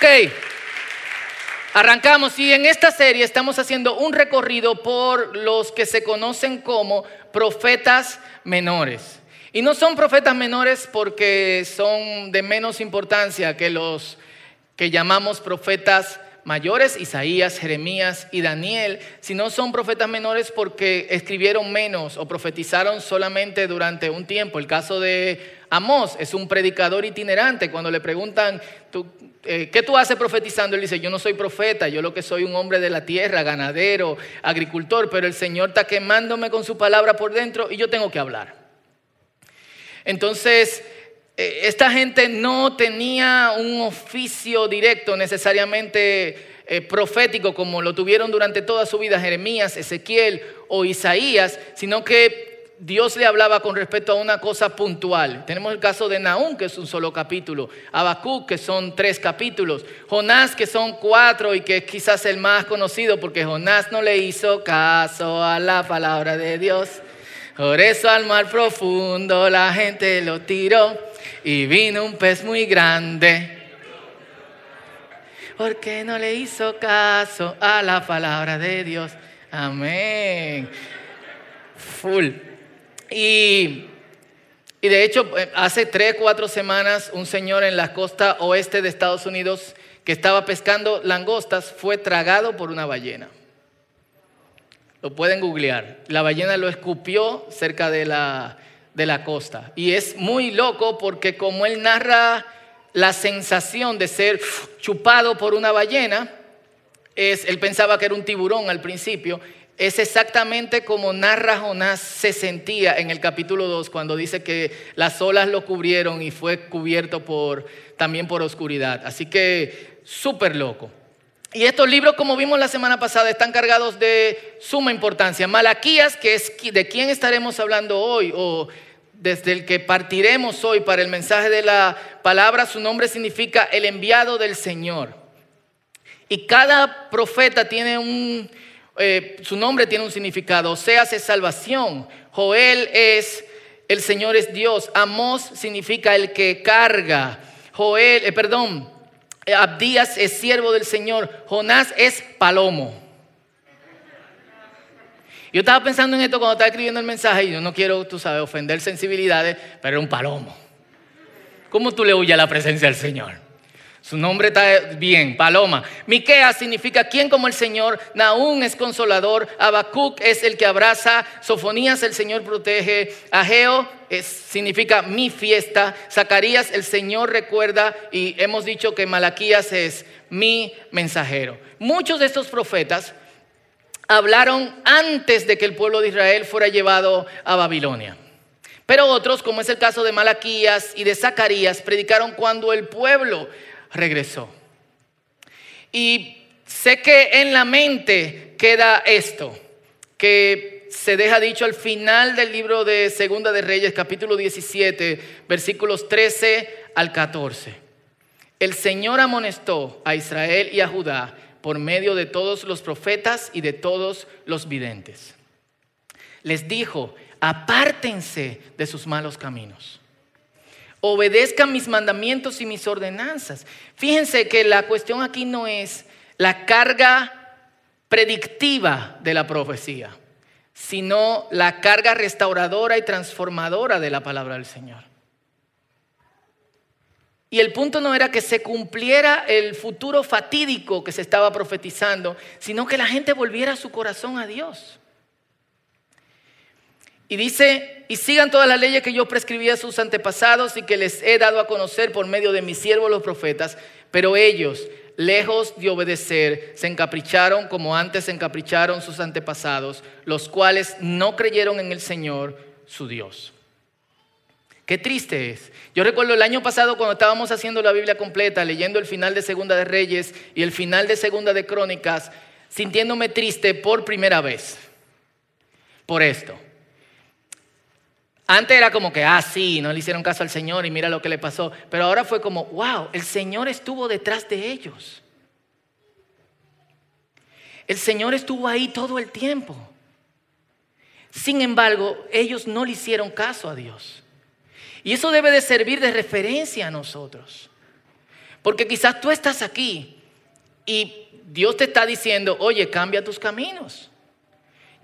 Ok. Arrancamos y en esta serie estamos haciendo un recorrido por los que se conocen como profetas menores. Y no son profetas menores porque son de menos importancia que los que llamamos profetas mayores, Isaías, Jeremías y Daniel, sino son profetas menores porque escribieron menos o profetizaron solamente durante un tiempo. El caso de Amós es un predicador itinerante. Cuando le preguntan, ¿tú, eh, ¿qué tú haces profetizando? Él dice, yo no soy profeta, yo lo que soy un hombre de la tierra, ganadero, agricultor, pero el Señor está quemándome con su palabra por dentro y yo tengo que hablar. Entonces, eh, esta gente no tenía un oficio directo necesariamente eh, profético como lo tuvieron durante toda su vida Jeremías, Ezequiel o Isaías, sino que Dios le hablaba con respecto a una cosa puntual. Tenemos el caso de Naúm, que es un solo capítulo, Habacuc, que son tres capítulos, Jonás, que son cuatro y que es quizás el más conocido porque Jonás no le hizo caso a la palabra de Dios. Por eso al mar profundo la gente lo tiró y vino un pez muy grande. Porque no le hizo caso a la palabra de Dios. Amén. Full. Y, de hecho, eh, hace tres, cuatro semanas, un señor en la costa oeste de Estados Unidos que estaba pescando langostas fue tragado por una ballena. Lo pueden googlear. La ballena lo escupió cerca de la, de la costa. Y es muy loco porque como él narra la sensación de ser chupado por una ballena, es, él pensaba que era un tiburón al principio, es exactamente como narra Jonás se sentía en el capítulo 2 cuando dice que las olas lo cubrieron y fue cubierto también por oscuridad. Así que súper loco. Y estos libros, como vimos la semana pasada, están cargados de suma importancia. Malaquías, que es de quién estaremos hablando hoy, o desde el que partiremos hoy para el mensaje de la palabra, su nombre significa el enviado del Señor. Y cada profeta tiene un, eh, su nombre tiene un significado. Oseas es salvación. Joel es el Señor es Dios. Amos significa el que carga. Joel, eh, perdón, Abdías es siervo del Señor. Jonás es palomo. Yo estaba pensando en esto cuando estaba escribiendo el mensaje y yo no quiero, tú sabes, ofender sensibilidades, pero era un palomo. ¿Cómo tú le huyes a la presencia del Señor? Su nombre está bien, Paloma. Miquea significa quién como el Señor. Naún es consolador. Habacuc es el que abraza. Sofonías el Señor protege. Ageo significa mi fiesta. Zacarías el Señor recuerda. Y hemos dicho que Malaquías es mi mensajero. Muchos de estos profetas hablaron antes de que el pueblo de Israel fuera llevado a Babilonia. Pero otros, como es el caso de Malaquías y de Zacarías, predicaron cuando el pueblo regresó. Y sé que en la mente queda esto, que se deja dicho al final del libro de Segunda de Reyes, capítulo 17, versículos 13 al 14. El Señor amonestó a Israel y a Judá por medio de todos los profetas y de todos los videntes. Les dijo, apártense de sus malos caminos obedezcan mis mandamientos y mis ordenanzas. Fíjense que la cuestión aquí no es la carga predictiva de la profecía, sino la carga restauradora y transformadora de la palabra del Señor. Y el punto no era que se cumpliera el futuro fatídico que se estaba profetizando, sino que la gente volviera su corazón a Dios. Y dice, y sigan todas las leyes que yo prescribí a sus antepasados y que les he dado a conocer por medio de mis siervos los profetas, pero ellos, lejos de obedecer, se encapricharon como antes se encapricharon sus antepasados, los cuales no creyeron en el Señor, su Dios. Qué triste es. Yo recuerdo el año pasado cuando estábamos haciendo la Biblia completa, leyendo el final de Segunda de Reyes y el final de Segunda de Crónicas, sintiéndome triste por primera vez por esto. Antes era como que, ah, sí, no le hicieron caso al Señor y mira lo que le pasó. Pero ahora fue como, wow, el Señor estuvo detrás de ellos. El Señor estuvo ahí todo el tiempo. Sin embargo, ellos no le hicieron caso a Dios. Y eso debe de servir de referencia a nosotros. Porque quizás tú estás aquí y Dios te está diciendo, oye, cambia tus caminos.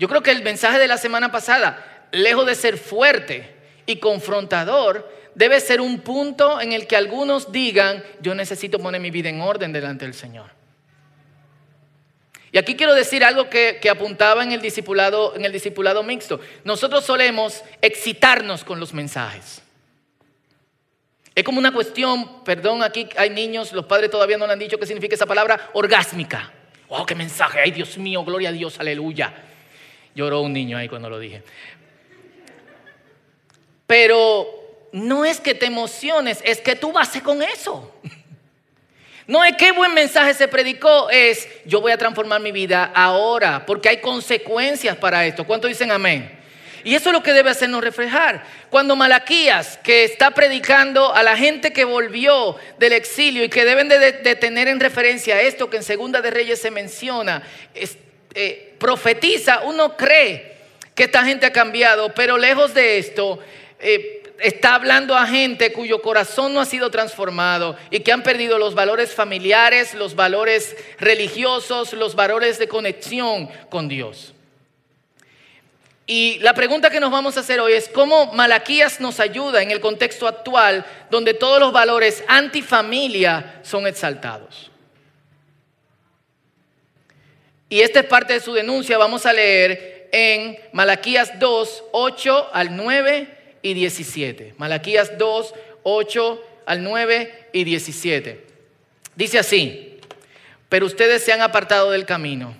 Yo creo que el mensaje de la semana pasada, lejos de ser fuerte y confrontador, debe ser un punto en el que algunos digan, yo necesito poner mi vida en orden delante del Señor. Y aquí quiero decir algo que, apuntaba en el, discipulado, en el discipulado mixto. Nosotros solemos excitarnos con los mensajes. Es como una cuestión, perdón, aquí hay niños, los padres todavía no le han dicho qué significa esa palabra, orgásmica. ¡Oh, qué mensaje! ¡Ay, Dios mío, gloria a Dios, aleluya! Lloró un niño ahí cuando lo dije. Pero no es que te emociones, es que tú vas con eso. No es qué buen mensaje se predicó, es yo voy a transformar mi vida ahora, porque hay consecuencias para esto. ¿Cuántos dicen amén? Y eso es lo que debe hacernos reflejar. Cuando Malaquías, que está predicando a la gente que volvió del exilio y que deben de, tener en referencia esto que en Segunda de Reyes se menciona, eh, profetiza, uno cree que esta gente ha cambiado, pero lejos de esto, eh, está hablando a gente cuyo corazón no ha sido transformado y que han perdido los valores familiares, los valores religiosos, los valores de conexión con Dios. Y la pregunta que nos vamos a hacer hoy es cómo Malaquías nos ayuda en el contexto actual donde todos los valores antifamilia son exaltados. Y esta es parte de su denuncia, vamos a leer en Malaquías 2, 8 al 9 y 17. Malaquías 2, 8 al 9 y 17. Dice así, pero ustedes se han apartado del camino,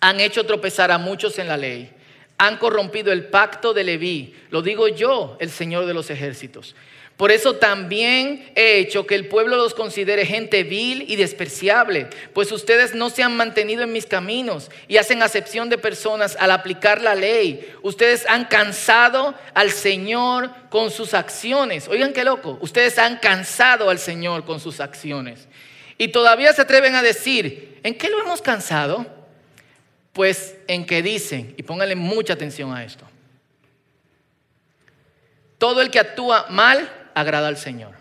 han hecho tropezar a muchos en la ley, han corrompido el pacto de Leví, lo digo yo, el Señor de los ejércitos. Por eso también he hecho que el pueblo los considere gente vil y despreciable, pues ustedes no se han mantenido en mis caminos y hacen acepción de personas al aplicar la ley. Ustedes han cansado al Señor con sus acciones. Oigan qué loco, ustedes han cansado al Señor con sus acciones. Y todavía se atreven a decir, ¿en qué lo hemos cansado? Pues en que dicen, y pónganle mucha atención a esto, todo el que actúa mal agrada al Señor.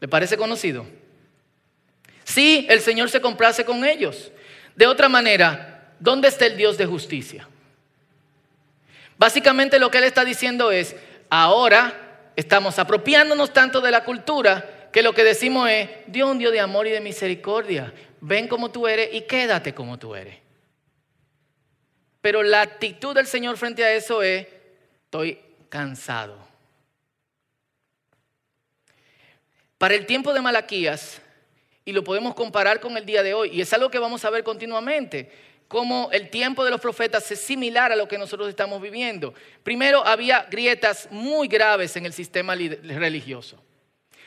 ¿Le parece conocido? Sí, el Señor se complace con ellos. De otra manera, ¿dónde está el Dios de justicia? Básicamente lo que él está diciendo es, ahora estamos apropiándonos tanto de la cultura que lo que decimos es, Dios un Dios de amor y de misericordia. Ven como tú eres y quédate como tú eres. Pero la actitud del Señor frente a eso es, estoy cansado. Para el tiempo de Malaquías, y lo podemos comparar con el día de hoy, y es algo que vamos a ver continuamente, cómo el tiempo de los profetas es similar a lo que nosotros estamos viviendo. Primero, había grietas muy graves en el sistema religioso.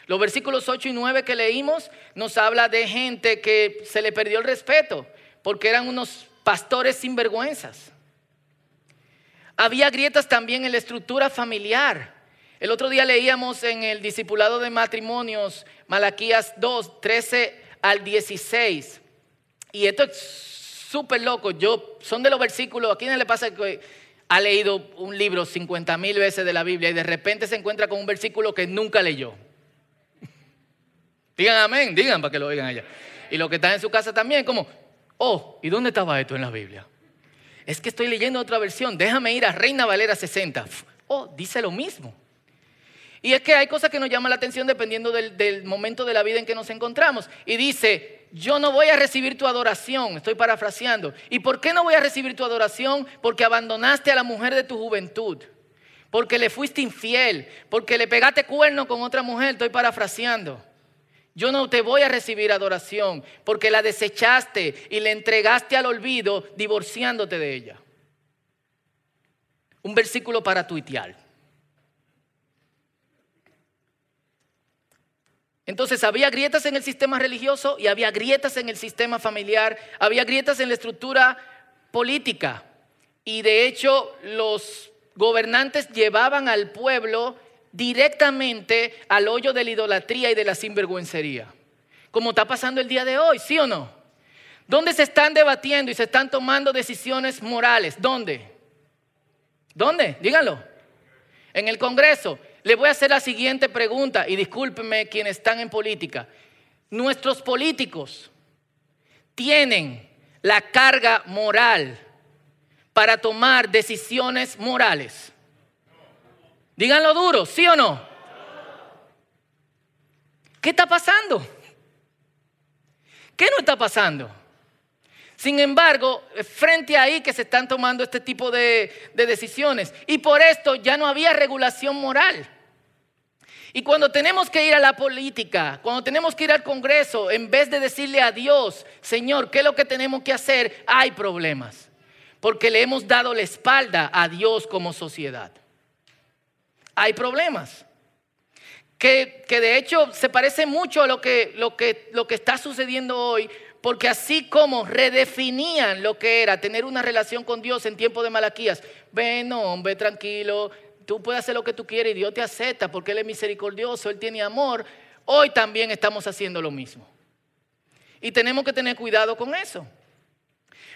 Los versículos 8 y 9 que leímos nos habla de gente que se le perdió el respeto porque eran unos pastores sinvergüenzas. Había grietas también en la estructura familiar. El otro día leíamos en el discipulado de matrimonios Malaquías 2, 13 al 16. Y esto es súper loco. Yo, son de los versículos, ¿a quién le pasa que ha leído un libro 50 mil veces de la Biblia y de repente se encuentra con un versículo que nunca leyó? digan amén, digan para que lo oigan allá. Y lo que está en su casa también, como, oh, ¿y dónde estaba esto en la Biblia? Es que estoy leyendo otra versión, déjame ir a Reina Valera 60. Oh, dice lo mismo. Y es que hay cosas que nos llaman la atención dependiendo del, momento de la vida en que nos encontramos. Y dice, yo no voy a recibir tu adoración, estoy parafraseando. ¿Y por qué no voy a recibir tu adoración? Porque abandonaste a la mujer de tu juventud, porque le fuiste infiel, porque le pegaste cuerno con otra mujer, estoy parafraseando. Yo no te voy a recibir adoración porque la desechaste y le entregaste al olvido divorciándote de ella. Un versículo para tuitear. Entonces había grietas en el sistema religioso y había grietas en el sistema familiar, había grietas en la estructura política. Y de hecho los gobernantes llevaban al pueblo directamente al hoyo de la idolatría y de la sinvergüencería. Como está pasando el día de hoy, ¿sí o no? ¿Dónde se están debatiendo y se están tomando decisiones morales? ¿Dónde? ¿Dónde? Díganlo. En el Congreso. Le voy a hacer la siguiente pregunta y discúlpenme quienes están en política. Nuestros políticos tienen la carga moral para tomar decisiones morales. Díganlo duro, ¿sí o no? ¿Qué está pasando? ¿Qué no está pasando? Sin embargo, frente ahí que se están tomando este tipo de, de, decisiones. Y por esto ya no había regulación moral. Y cuando tenemos que ir a la política, cuando tenemos que ir al Congreso, en vez de decirle a Dios, Señor, ¿qué es lo que tenemos que hacer? Hay problemas. Porque le hemos dado la espalda a Dios como sociedad. Hay problemas. Que, que de hecho se parece mucho a lo que, lo, que, lo que está sucediendo hoy porque así como redefinían lo que era tener una relación con Dios en tiempo de Malaquías, ven hombre, tranquilo, tú puedes hacer lo que tú quieres y Dios te acepta porque Él es misericordioso, Él tiene amor. Hoy también estamos haciendo lo mismo. Y tenemos que tener cuidado con eso.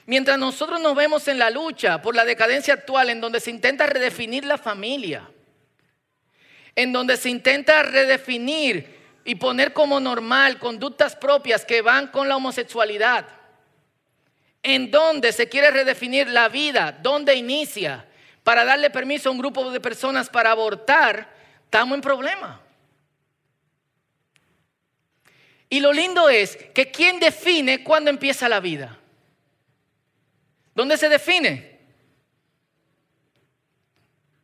Mientras nosotros nos vemos en la lucha por la decadencia actual en donde se intenta redefinir la familia, en donde se intenta redefinir y poner como normal conductas propias que van con la homosexualidad. En donde se quiere redefinir la vida, donde inicia, para darle permiso a un grupo de personas para abortar, estamos en problema. Y lo lindo es que ¿quién define cuándo empieza la vida? ¿Dónde se define?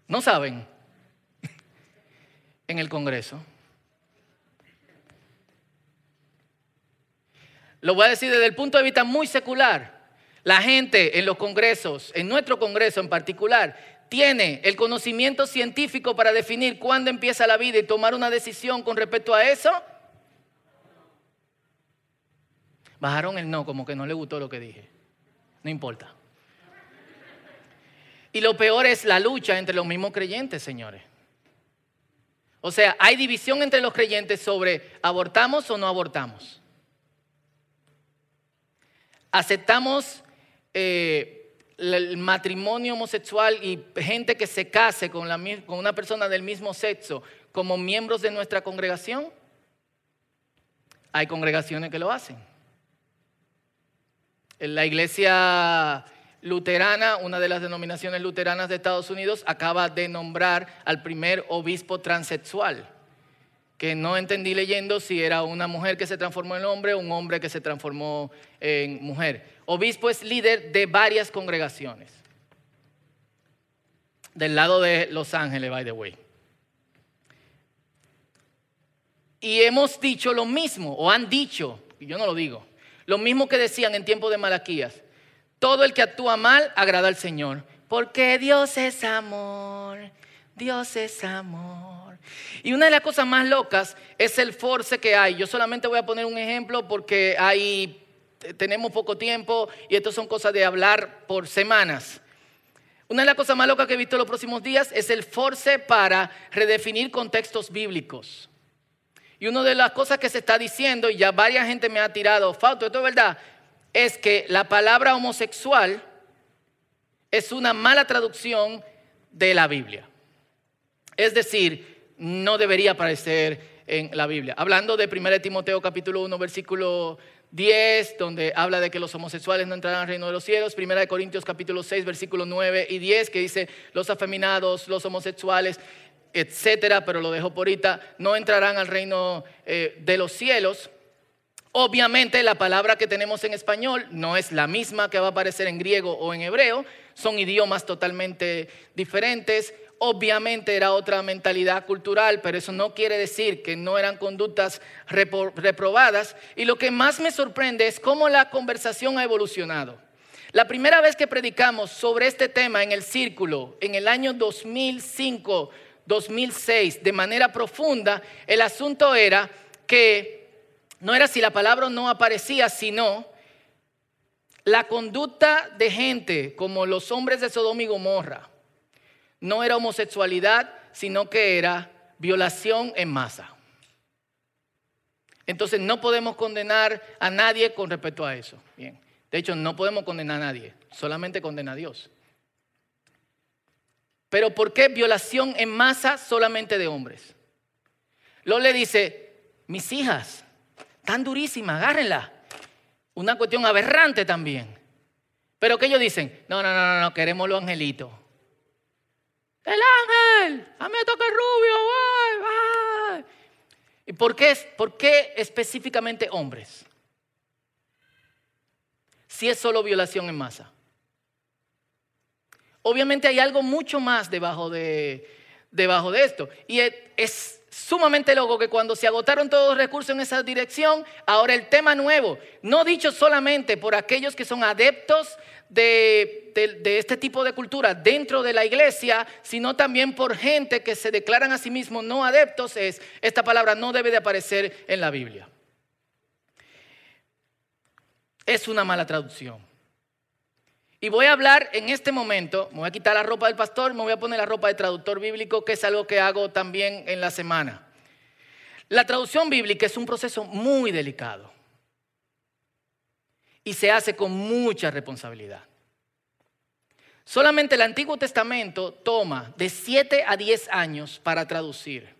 No saben. En el Congreso. Lo voy a decir desde el punto de vista muy secular. La gente en los congresos, en nuestro congreso en particular, tiene el conocimiento científico para definir cuándo empieza la vida y tomar una decisión con respecto a eso. Bajaron el no, como que no le gustó lo que dije. No importa. Y lo peor es la lucha entre los mismos creyentes, señores. O sea, hay división entre los creyentes sobre abortamos o no abortamos aceptamos eh, el matrimonio homosexual y gente que se case con, con una persona del mismo sexo como miembros de nuestra congregación? Hay congregaciones que lo hacen. En la iglesia luterana, una de las denominaciones luteranas de Estados Unidos, acaba de nombrar al primer obispo transexual que no entendí leyendo si era una mujer que se transformó en hombre o un hombre que se transformó en mujer. Obispo es líder de varias congregaciones. Del lado de Los Ángeles, by the way. Y hemos dicho lo mismo, o han dicho, y yo no lo digo, lo mismo que decían en tiempo de Malaquías. Todo el que actúa mal agrada al Señor, porque Dios es amor, Dios es amor. Y una de las cosas más locas es el force que hay. Yo solamente voy a poner un ejemplo porque hay, tenemos poco tiempo y esto son cosas de hablar por semanas. Una de las cosas más locas que he visto en los próximos días es el force para redefinir contextos bíblicos. Y una de las cosas que se está diciendo, y ya varias gente me ha tirado, Fausto, esto es verdad, es que la palabra homosexual es una mala traducción de la Biblia. Es decir, no debería aparecer en la Biblia. Hablando de 1 Timoteo capítulo 1 versículo 10, donde habla de que los homosexuales no entrarán al reino de los cielos. 1 Corintios capítulo 6 versículo 9 y 10 que dice los afeminados, los homosexuales, etcétera, pero lo dejo por ahorita, no entrarán al reino eh, de los cielos. Obviamente la palabra que tenemos en español no es la misma que va a aparecer en griego o en hebreo, son idiomas totalmente diferentes. Obviamente era otra mentalidad cultural, pero eso no quiere decir que no eran conductas reprobadas. Y lo que más me sorprende es cómo la conversación ha evolucionado. La primera vez que predicamos sobre este tema en el círculo, en el año 2005, 2006, de manera profunda, el asunto era que no era si la palabra no aparecía, sino la conducta de gente como los hombres de Sodoma y Gomorra no era homosexualidad, sino que era violación en masa. Entonces no podemos condenar a nadie con respecto a eso. Bien. De hecho, no podemos condenar a nadie, solamente condena a Dios. Pero ¿por qué violación en masa solamente de hombres? Luego le dice, mis hijas, tan durísimas, agárrenla. Una cuestión aberrante también. Pero que ellos dicen, no, no, no, no, queremos los angelitos. El ángel, a mí me toca el rubio. ¿Y por qué, por qué específicamente hombres? Si es solo violación en masa. Obviamente hay algo mucho más debajo de, debajo de esto. Y es sumamente loco que cuando se agotaron todos los recursos en esa dirección, ahora el tema nuevo, no dicho solamente por aquellos que son adeptos de, este tipo de cultura dentro de la iglesia, sino también por gente que se declaran a sí mismos no adeptos, es esta palabra no debe de aparecer en la Biblia. Es una mala traducción. Y voy a hablar en este momento, me voy a quitar la ropa del pastor, me voy a poner la ropa de traductor bíblico, que es algo que hago también en la semana. La traducción bíblica es un proceso muy delicado y se hace con mucha responsabilidad. Solamente el Antiguo Testamento toma de 7 a 10 años para traducir.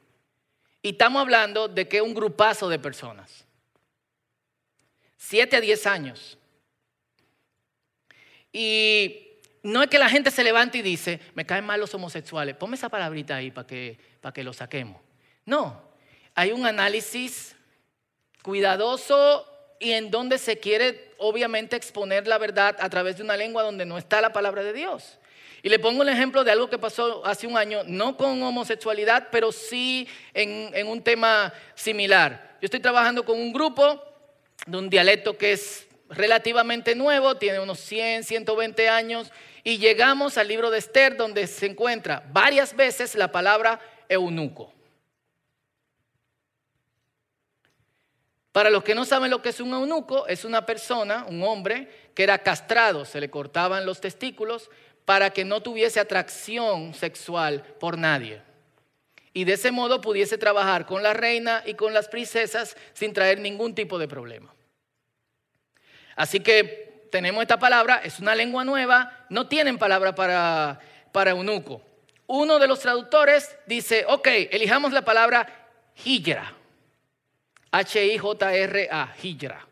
Y estamos hablando de que un grupazo de personas. 7 a 10 años. Y no es que la gente se levante y dice, me caen mal los homosexuales, ponme esa palabrita ahí para que, para que lo saquemos. No, hay un análisis cuidadoso y en donde se quiere obviamente exponer la verdad a través de una lengua donde no está la palabra de Dios. Y le pongo el ejemplo de algo que pasó hace un año, no con homosexualidad, pero sí en, en un tema similar. Yo estoy trabajando con un grupo de un dialecto que es relativamente nuevo, tiene unos 100, 120 años, y llegamos al libro de Esther donde se encuentra varias veces la palabra eunuco. Para los que no saben lo que es un eunuco, es una persona, un hombre, que era castrado, se le cortaban los testículos para que no tuviese atracción sexual por nadie. Y de ese modo pudiese trabajar con la reina y con las princesas sin traer ningún tipo de problema. Así que tenemos esta palabra, es una lengua nueva, no tienen palabra para, para eunuco. Uno de los traductores dice, ok, elijamos la palabra hijra. H-I-J-R-A, hijra.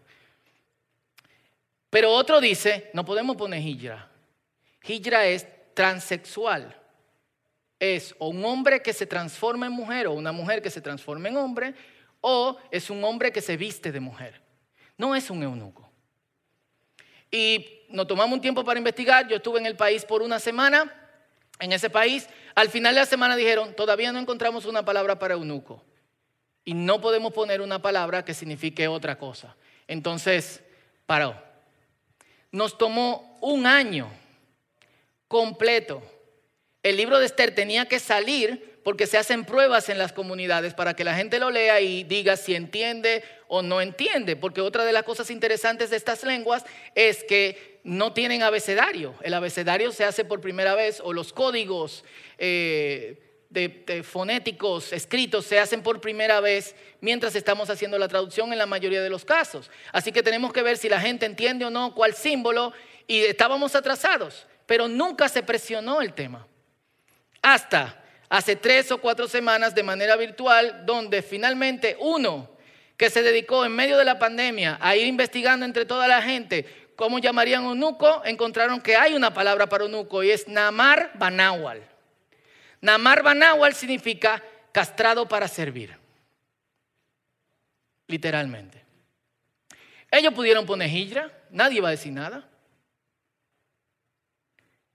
Pero otro dice, no podemos poner hijra. Hijra es transexual. Es o un hombre que se transforma en mujer o una mujer que se transforma en hombre o es un hombre que se viste de mujer. No es un eunuco. Y nos tomamos un tiempo para investigar. Yo estuve en el país por una semana. En ese país, al final de la semana dijeron, todavía no encontramos una palabra para eunuco. Y no podemos poner una palabra que signifique otra cosa. Entonces, paró. Nos tomó un año completo. El libro de Esther tenía que salir porque se hacen pruebas en las comunidades para que la gente lo lea y diga si entiende o no entiende. Porque otra de las cosas interesantes de estas lenguas es que no tienen abecedario. El abecedario se hace por primera vez o los códigos eh, de, fonéticos escritos se hacen por primera vez mientras estamos haciendo la traducción en la mayoría de los casos. Así que tenemos que ver si la gente entiende o no cuál símbolo y estábamos atrasados, pero nunca se presionó el tema. Hasta hace tres o cuatro semanas de manera virtual, donde finalmente uno que se dedicó en medio de la pandemia a ir investigando entre toda la gente cómo llamarían eunuco, encontraron que hay una palabra para eunuco y es Namar Banawal. Namar Banawal significa castrado para servir. Literalmente. Ellos pudieron poner hijra, nadie va a decir nada.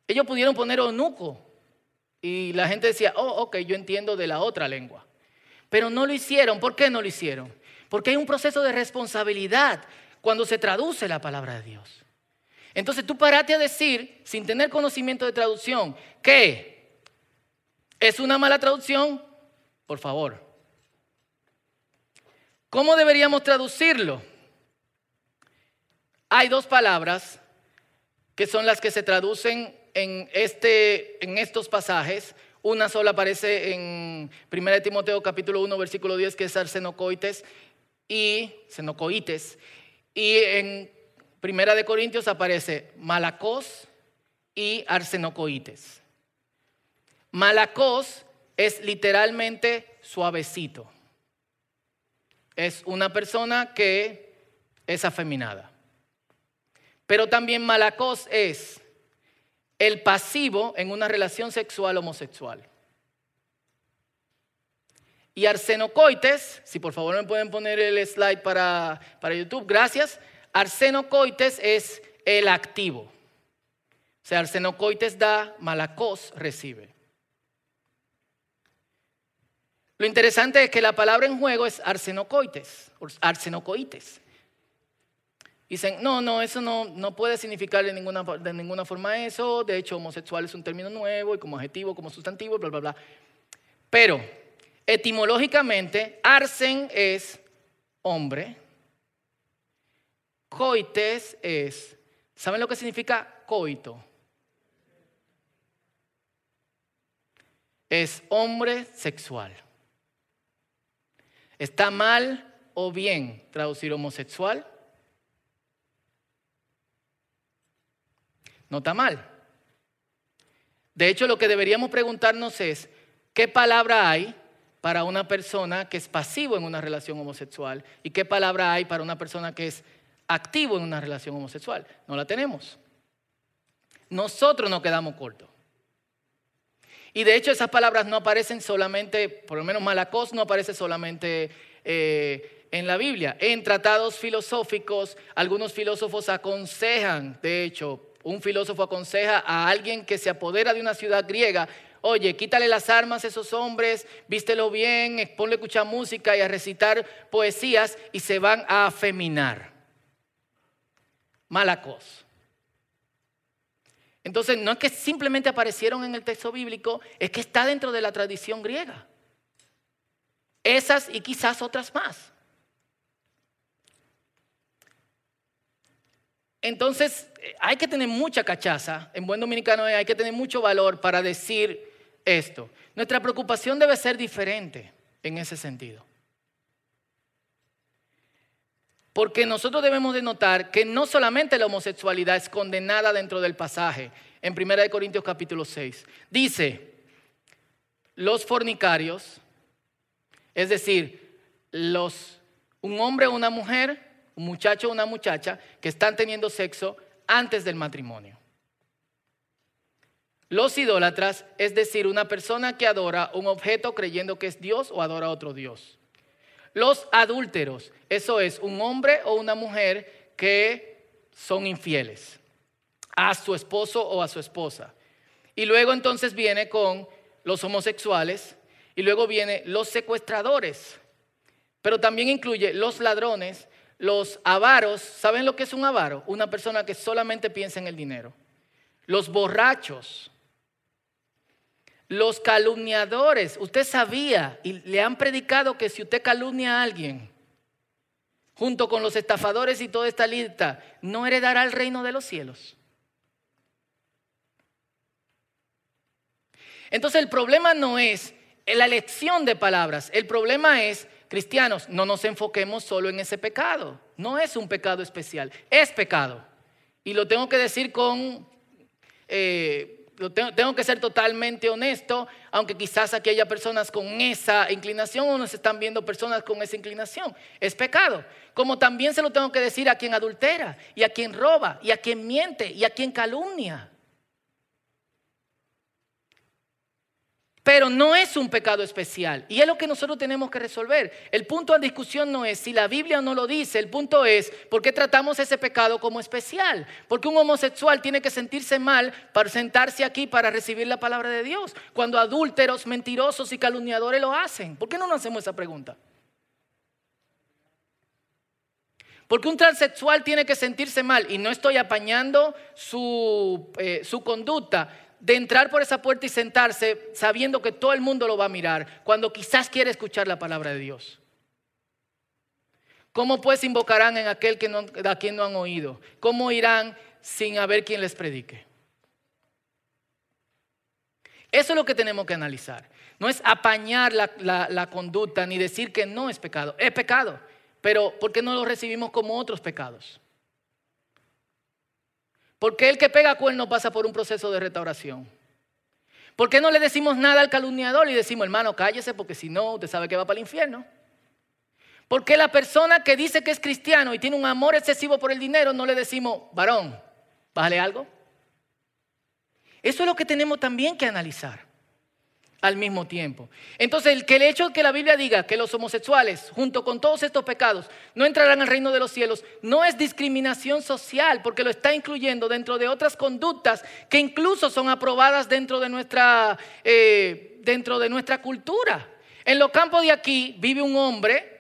Ellos pudieron poner eunuco, y la gente decía, oh, ok, yo entiendo de la otra lengua. Pero no lo hicieron. ¿Por qué no lo hicieron? Porque hay un proceso de responsabilidad cuando se traduce la palabra de Dios. Entonces tú parate a decir, sin tener conocimiento de traducción, que es una mala traducción, por favor. ¿Cómo deberíamos traducirlo? Hay dos palabras que son las que se traducen en, este, en estos pasajes. Una sola aparece en 1 Timoteo capítulo 1 versículo 10 que es arsenocoites y senocoites. Y en Primera de Corintios aparece malacos y arsenocoites. Malacos es literalmente suavecito. Es una persona que es afeminada. Pero también malacos es el pasivo en una relación sexual homosexual. Y arsenocoites, si por favor me pueden poner el slide para, para YouTube, gracias. Arsenocoites es el activo. O sea, arsenocoites da, malacos recibe. Lo interesante es que la palabra en juego es arsenocoites, arsenocoites. Dicen, no, no, eso no, no puede significar de ninguna, de ninguna forma eso. De hecho, homosexual es un término nuevo y como adjetivo, como sustantivo, bla, bla, bla. Pero, etimológicamente, arsen es hombre. Coites es, ¿saben lo que significa coito? Es hombre sexual. ¿Está mal o bien traducir homosexual? No está mal. De hecho, lo que deberíamos preguntarnos es, ¿qué palabra hay para una persona que es pasivo en una relación homosexual? ¿Y qué palabra hay para una persona que es activo en una relación homosexual? No la tenemos. Nosotros nos quedamos cortos. Y de hecho esas palabras no aparecen solamente, por lo menos malacos no aparece solamente eh, en la Biblia. En tratados filosóficos, algunos filósofos aconsejan, de hecho, un filósofo aconseja a alguien que se apodera de una ciudad griega, oye, quítale las armas a esos hombres, vístelo bien, ponle a escuchar música y a recitar poesías y se van a afeminar. Malacos. Entonces, no es que simplemente aparecieron en el texto bíblico, es que está dentro de la tradición griega. Esas y quizás otras más. Entonces, hay que tener mucha cachaza, en buen dominicano hay que tener mucho valor para decir esto. Nuestra preocupación debe ser diferente en ese sentido. Porque nosotros debemos de notar que no solamente la homosexualidad es condenada dentro del pasaje, en 1 Corintios capítulo 6. Dice, los fornicarios, es decir, los, un hombre o una mujer un muchacho o una muchacha que están teniendo sexo antes del matrimonio. Los idólatras, es decir, una persona que adora un objeto creyendo que es Dios o adora a otro Dios. Los adúlteros, eso es un hombre o una mujer que son infieles a su esposo o a su esposa. Y luego entonces viene con los homosexuales y luego viene los secuestradores, pero también incluye los ladrones los avaros, ¿saben lo que es un avaro? Una persona que solamente piensa en el dinero. Los borrachos, los calumniadores. Usted sabía y le han predicado que si usted calumnia a alguien, junto con los estafadores y toda esta lista, no heredará el reino de los cielos. Entonces el problema no es la elección de palabras, el problema es cristianos, no nos enfoquemos solo en ese pecado. No es un pecado especial, es pecado. Y lo tengo que decir con, eh, tengo, que ser totalmente honesto, aunque quizás aquí haya personas con esa inclinación o nos están viendo personas con esa inclinación. Es pecado. Como también se lo tengo que decir a quien adultera, y a quien roba, y a quien miente, y a quien calumnia. Pero no es un pecado especial. Y es lo que nosotros tenemos que resolver. El punto de discusión no es si la Biblia no lo dice. El punto es por qué tratamos ese pecado como especial. Porque un homosexual tiene que sentirse mal para sentarse aquí para recibir la palabra de Dios. Cuando adúlteros, mentirosos y calumniadores lo hacen. ¿Por qué no nos hacemos esa pregunta? Porque un transexual tiene que sentirse mal y no estoy apañando su, eh, su conducta de entrar por esa puerta y sentarse sabiendo que todo el mundo lo va a mirar cuando quizás quiere escuchar la palabra de Dios. ¿Cómo pues invocarán en aquel que no, a quien no han oído? ¿Cómo irán sin haber quien les predique? Eso es lo que tenemos que analizar. No es apañar la, la conducta ni decir que no es pecado. Es pecado, pero ¿por qué no lo recibimos como otros pecados? Porque el que pega cuerno pasa por un proceso de restauración. ¿Por qué no le decimos nada al calumniador y decimos, hermano, cállese porque si no, usted sabe que va para el infierno? ¿Por qué la persona que dice que es cristiano y tiene un amor excesivo por el dinero no le decimos, varón, bájale algo? Eso es lo que tenemos también que analizar al mismo tiempo. Entonces, el, que el hecho de que la Biblia diga que los homosexuales, junto con todos estos pecados, no entrarán al reino de los cielos, no es discriminación social, porque lo está incluyendo dentro de otras conductas que incluso son aprobadas dentro de nuestra, eh, dentro de nuestra cultura. En los campos de aquí vive un hombre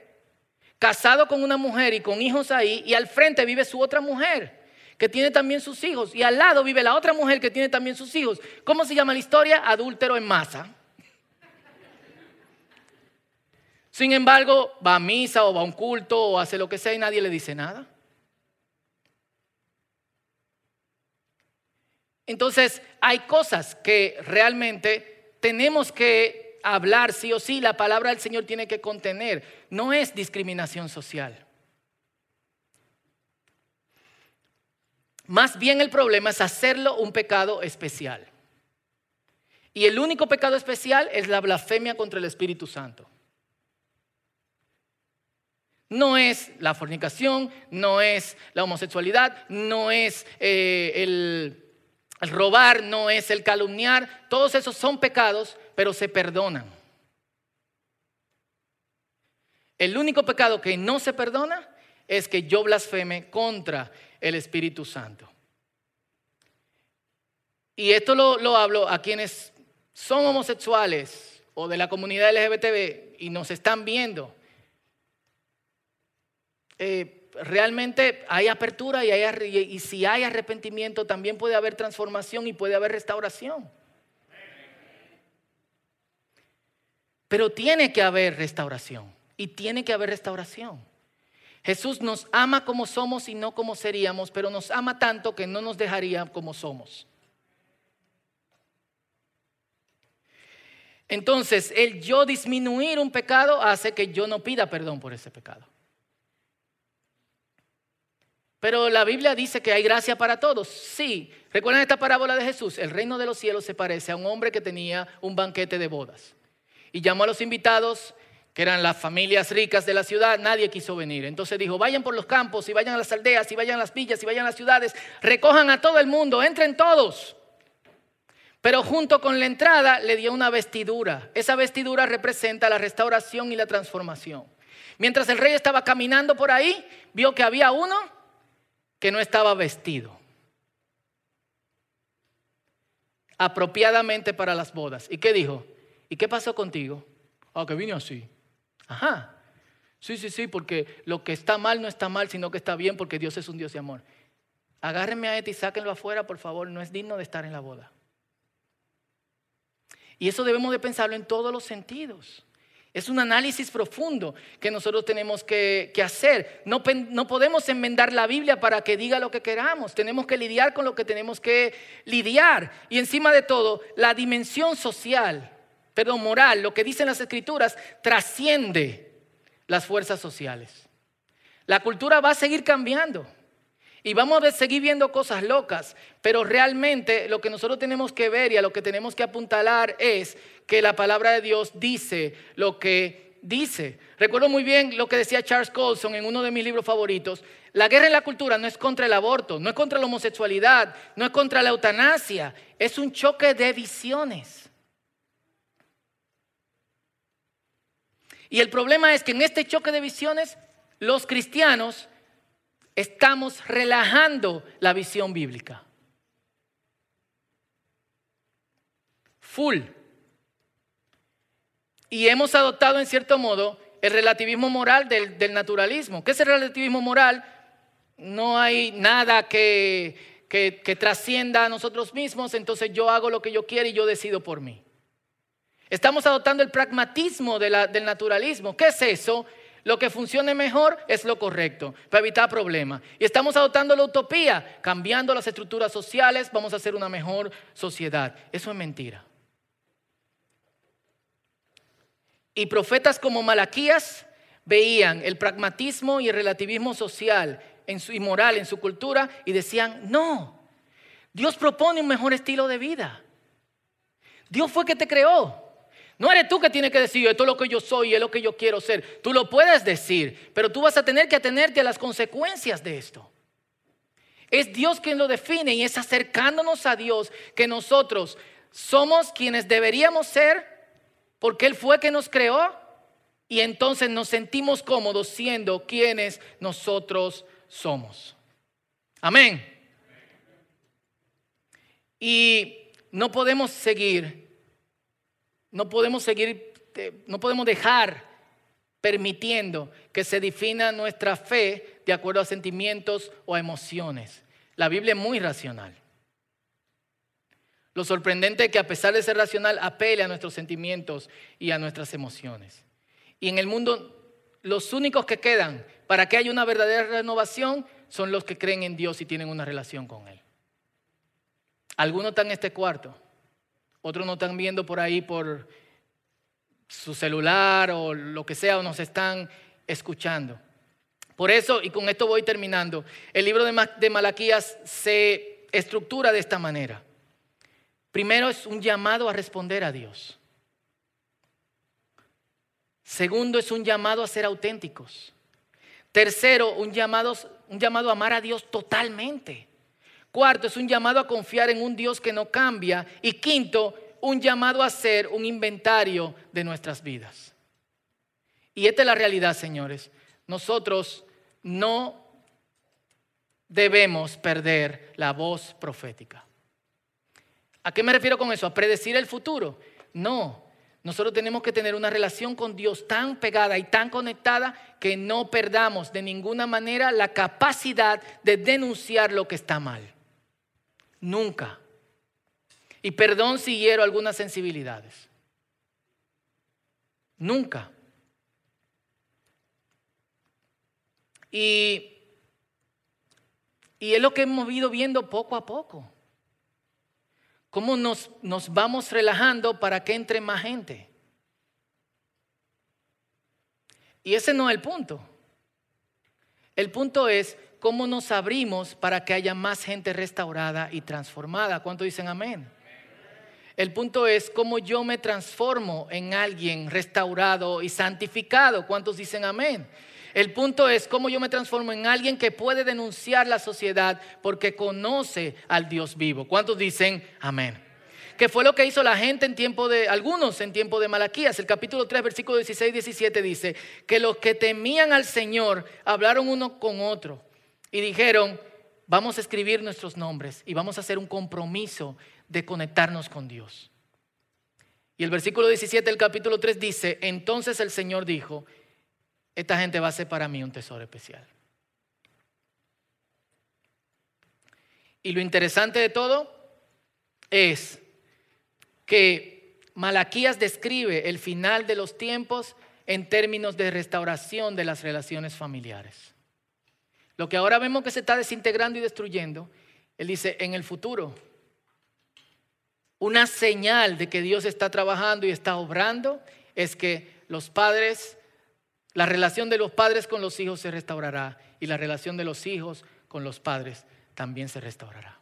casado con una mujer y con hijos ahí, y al frente vive su otra mujer que tiene también sus hijos, y al lado vive la otra mujer que tiene también sus hijos. ¿Cómo se llama la historia? Adúltero en masa. Sin embargo, va a misa o va a un culto o hace lo que sea y nadie le dice nada. Entonces, hay cosas que realmente tenemos que hablar sí o sí, la palabra del Señor tiene que contener. No es discriminación social. Más bien el problema es hacerlo un pecado especial. Y el único pecado especial es la blasfemia contra el Espíritu Santo. No es la fornicación, no es la homosexualidad, no es eh, el, robar, no es el calumniar. Todos esos son pecados, pero se perdonan. El único pecado que no se perdona es que yo blasfeme contra el Espíritu Santo. Y esto lo, lo, hablo a quienes son homosexuales o de la comunidad LGBTB y nos están viendo. Eh, realmente hay apertura y, y si hay arrepentimiento también puede haber transformación y puede haber restauración. Pero tiene que haber restauración y tiene que haber restauración. Jesús nos ama como somos y no como seríamos, pero nos ama tanto que no nos dejaría como somos. Entonces, el yo disminuir un pecado hace que yo no pida perdón por ese pecado. Pero la Biblia dice que hay gracia para todos. Sí. ¿Recuerdan esta parábola de Jesús? El reino de los cielos se parece a un hombre que tenía un banquete de bodas. Y llamó a los invitados, que eran las familias ricas de la ciudad, nadie quiso venir. Entonces dijo, vayan por los campos y vayan a las aldeas y vayan a las villas y vayan a las ciudades, recojan a todo el mundo, entren todos. Pero junto con la entrada le dio una vestidura. Esa vestidura representa la restauración y la transformación. Mientras el rey estaba caminando por ahí, vio que había uno que no estaba vestido apropiadamente para las bodas. ¿Y qué dijo? ¿Y qué pasó contigo? Ah, que vine así. Ajá. Sí, sí, sí, porque lo que está mal no está mal, sino que está bien porque Dios es un Dios de amor. Agárrenme a este y sáquenlo afuera, por favor, no es digno de estar en la boda. Y eso debemos de pensarlo en todos los sentidos. Es un análisis profundo que nosotros tenemos que, hacer. No, no, podemos enmendar la Biblia para que diga lo que queramos. Tenemos que lidiar con lo que tenemos que lidiar. Y encima de todo, la dimensión social, perdón, moral, lo que dicen las escrituras, trasciende las fuerzas sociales. La cultura va a seguir cambiando. Y vamos a seguir viendo cosas locas, pero realmente lo que nosotros tenemos que ver y a lo que tenemos que apuntalar es que la palabra de Dios dice lo que dice. Recuerdo muy bien lo que decía Charles Colson en uno de mis libros favoritos. La guerra en la cultura no es contra el aborto, no es contra la homosexualidad, no es contra la eutanasia, es un choque de visiones. Y el problema es que en este choque de visiones los cristianos estamos relajando la visión bíblica. Full. Y hemos adoptado en cierto modo el relativismo moral del, naturalismo. ¿Qué es el relativismo moral? No hay nada que, que, trascienda a nosotros mismos, entonces yo hago lo que yo quiero y yo decido por mí. Estamos adoptando el pragmatismo del naturalismo. ¿Qué es eso? Lo que funcione mejor es lo correcto para evitar problemas. Y estamos adoptando la utopía, cambiando las estructuras sociales, vamos a hacer una mejor sociedad. Eso es mentira. Y profetas como Malaquías veían el pragmatismo y el relativismo social en su, y moral en su cultura y decían, no, Dios propone un mejor estilo de vida. Dios fue que te creó. No eres tú que tienes que decir, esto es lo que yo soy, es lo que yo quiero ser. Tú lo puedes decir, pero tú vas a tener que atenerte a las consecuencias de esto. Es Dios quien lo define y es acercándonos a Dios que nosotros somos quienes deberíamos ser porque Él fue que nos creó y entonces nos sentimos cómodos siendo quienes nosotros somos. Amén. Y no podemos seguir, no podemos seguir, eh, no podemos dejar permitiendo que se defina nuestra fe de acuerdo a sentimientos o emociones. La Biblia es muy racional. Lo sorprendente es que a pesar de ser racional, apele a nuestros sentimientos y a nuestras emociones. Y en el mundo, los únicos que quedan para que haya una verdadera renovación son los que creen en Dios y tienen una relación con Él. Algunos están en este cuarto, otros no están viendo por ahí por su celular o lo que sea, o nos están escuchando. Por eso, y con esto voy terminando, el libro de Malaquías se estructura de esta manera. Primero es un llamado a responder a Dios. Segundo es un llamado a ser auténticos. Tercero, un llamado, un llamado a amar a Dios totalmente. Cuarto, es un llamado a confiar en un Dios que no cambia. Y quinto, un llamado a hacer un inventario de nuestras vidas. Y esta es la realidad, señores. Nosotros no debemos perder la voz profética. ¿A qué me refiero con eso? ¿A predecir el futuro? No, nosotros tenemos que tener una relación con Dios tan pegada y tan conectada que no perdamos de ninguna manera la capacidad de denunciar lo que está mal. Nunca. Y perdón si hiero algunas sensibilidades. Nunca. Y, y es lo que hemos ido viendo poco a poco cómo nos, nos vamos relajando para que entre más gente. Y ese no es el punto. El punto es cómo nos abrimos para que haya más gente restaurada y transformada. ¿Cuánto dicen amén? El punto es cómo yo me transformo en alguien restaurado y santificado. ¿Cuántos dicen amén? El punto es cómo yo me transformo en alguien que puede denunciar la sociedad porque conoce al Dios vivo. ¿Cuántos dicen amén? Que fue lo que hizo la gente en tiempo de, algunos en tiempo de Malaquías. El capítulo 3, versículo 16 y 17 dice que los que temían al Señor hablaron uno con otro y dijeron, vamos a escribir nuestros nombres y vamos a hacer un compromiso de conectarnos con Dios. Y el versículo 17 del capítulo 3 dice, entonces el Señor dijo, esta gente va a ser para mí un tesoro especial. Y lo interesante de todo es que Malaquías describe el final de los tiempos en términos de restauración de las relaciones familiares. Lo que ahora vemos que se está desintegrando y destruyendo, él dice, en el futuro, una señal de que Dios está trabajando y está obrando es que los padres la relación de los padres con los hijos se restaurará y la relación de los hijos con los padres también se restaurará.